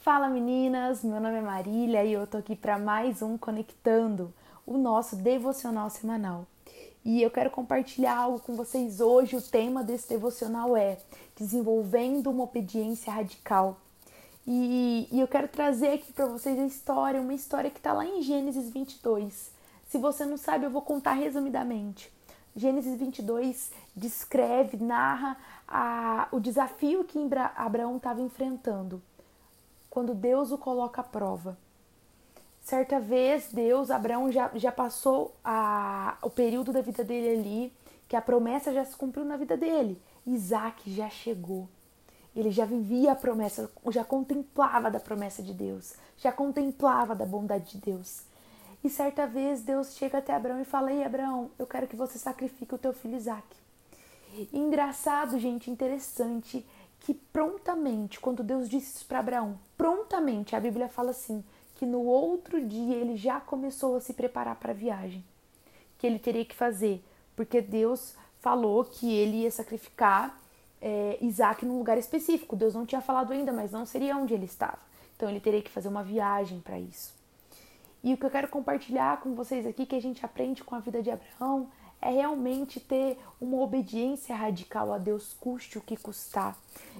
Fala meninas, meu nome é Marília e eu tô aqui para mais um Conectando, o nosso devocional semanal. E eu quero compartilhar algo com vocês hoje. O tema desse devocional é Desenvolvendo uma Obediência Radical. E, e eu quero trazer aqui para vocês a história, uma história que está lá em Gênesis 22. Se você não sabe, eu vou contar resumidamente. Gênesis 22 descreve, narra a, o desafio que Abraão estava enfrentando quando Deus o coloca à prova. Certa vez, Deus, Abraão já, já passou a, o período da vida dele ali, que a promessa já se cumpriu na vida dele. Isaac já chegou. Ele já vivia a promessa, já contemplava da promessa de Deus, já contemplava da bondade de Deus. E certa vez Deus chega até Abraão e fala: Ei, Abraão, eu quero que você sacrifique o teu filho Isaac. engraçado, gente, interessante, que prontamente, quando Deus disse isso para Abraão, prontamente, a Bíblia fala assim, que no outro dia ele já começou a se preparar para a viagem que ele teria que fazer, porque Deus falou que ele ia sacrificar é, Isaac num lugar específico. Deus não tinha falado ainda, mas não seria onde ele estava. Então ele teria que fazer uma viagem para isso. E o que eu quero compartilhar com vocês aqui, que a gente aprende com a vida de Abraão, é realmente ter uma obediência radical a Deus, custe o que custar.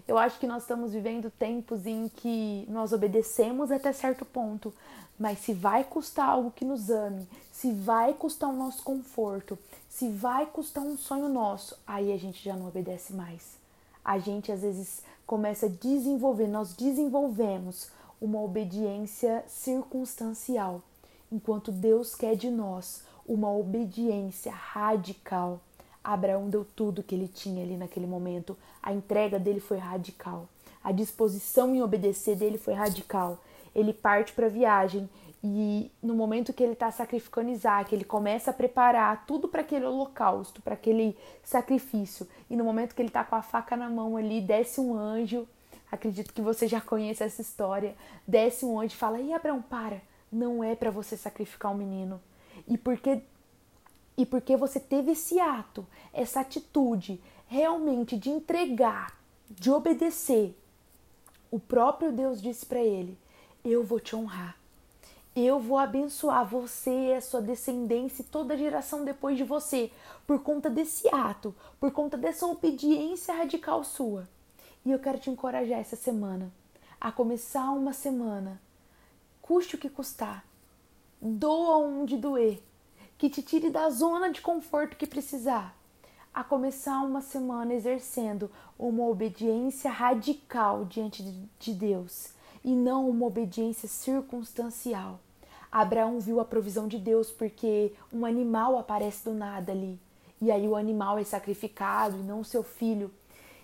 Eu acho que nós estamos vivendo tempos em que nós obedecemos até certo ponto, mas se vai custar algo que nos ame, se vai custar o nosso conforto, se vai custar um sonho nosso, aí a gente já não obedece mais. A gente às vezes começa a desenvolver, nós desenvolvemos uma obediência circunstancial, enquanto Deus quer de nós uma obediência radical. Abraão deu tudo que ele tinha ali naquele momento. A entrega dele foi radical. A disposição em obedecer dele foi radical. Ele parte para a viagem e no momento que ele está sacrificando Isaac, ele começa a preparar tudo para aquele holocausto, para aquele sacrifício. E no momento que ele está com a faca na mão ali, desce um anjo. Acredito que você já conhece essa história. Desce um anjo e fala: "E Abraão, para. Não é para você sacrificar o um menino e porque e porque você teve esse ato, essa atitude realmente de entregar, de obedecer, o próprio Deus disse para ele: Eu vou te honrar. Eu vou abençoar você a sua descendência e toda a geração depois de você, por conta desse ato, por conta dessa obediência radical sua. E eu quero te encorajar essa semana a começar uma semana, custe o que custar, doa onde doer, que te tire da zona de conforto que precisar, a começar uma semana exercendo uma obediência radical diante de Deus e não uma obediência circunstancial. Abraão viu a provisão de Deus porque um animal aparece do nada ali. E aí o animal é sacrificado e não seu filho.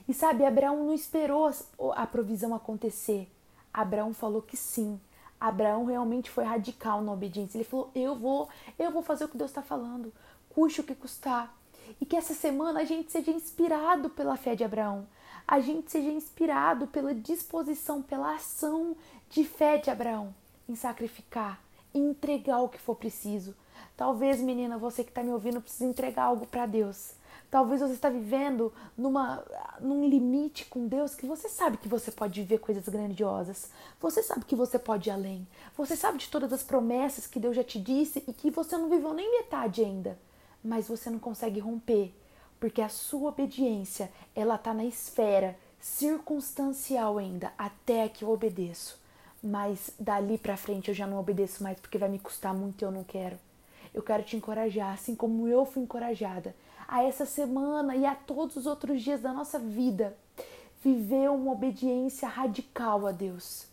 E sabe, Abraão não esperou a provisão acontecer. Abraão falou que sim. Abraão realmente foi radical na obediência. Ele falou: Eu vou, eu vou fazer o que Deus está falando, custe o que custar. E que essa semana a gente seja inspirado pela fé de Abraão, a gente seja inspirado pela disposição, pela ação de fé de Abraão em sacrificar, em entregar o que for preciso. Talvez, menina, você que está me ouvindo, precise entregar algo para Deus. Talvez você está vivendo numa, num limite com Deus que você sabe que você pode viver coisas grandiosas. Você sabe que você pode ir além. Você sabe de todas as promessas que Deus já te disse e que você não viveu nem metade ainda. Mas você não consegue romper, porque a sua obediência, ela está na esfera circunstancial ainda, até que eu obedeço. Mas dali para frente eu já não obedeço mais porque vai me custar muito e eu não quero. Eu quero te encorajar, assim como eu fui encorajada a essa semana e a todos os outros dias da nossa vida, viver uma obediência radical a Deus.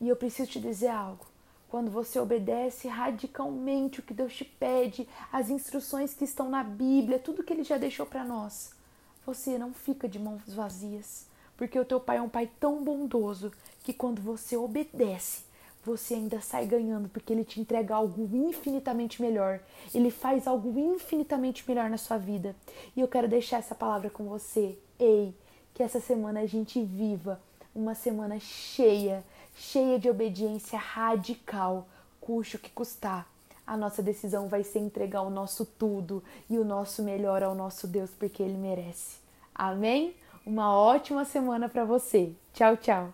E eu preciso te dizer algo. Quando você obedece radicalmente o que Deus te pede, as instruções que estão na Bíblia, tudo que Ele já deixou para nós, você não fica de mãos vazias, porque o teu Pai é um Pai tão bondoso que quando você obedece, você ainda sai ganhando porque ele te entrega algo infinitamente melhor. Ele faz algo infinitamente melhor na sua vida. E eu quero deixar essa palavra com você. Ei, que essa semana a gente viva uma semana cheia, cheia de obediência radical, custe o que custar. A nossa decisão vai ser entregar o nosso tudo e o nosso melhor ao nosso Deus, porque ele merece. Amém? Uma ótima semana para você. Tchau, tchau.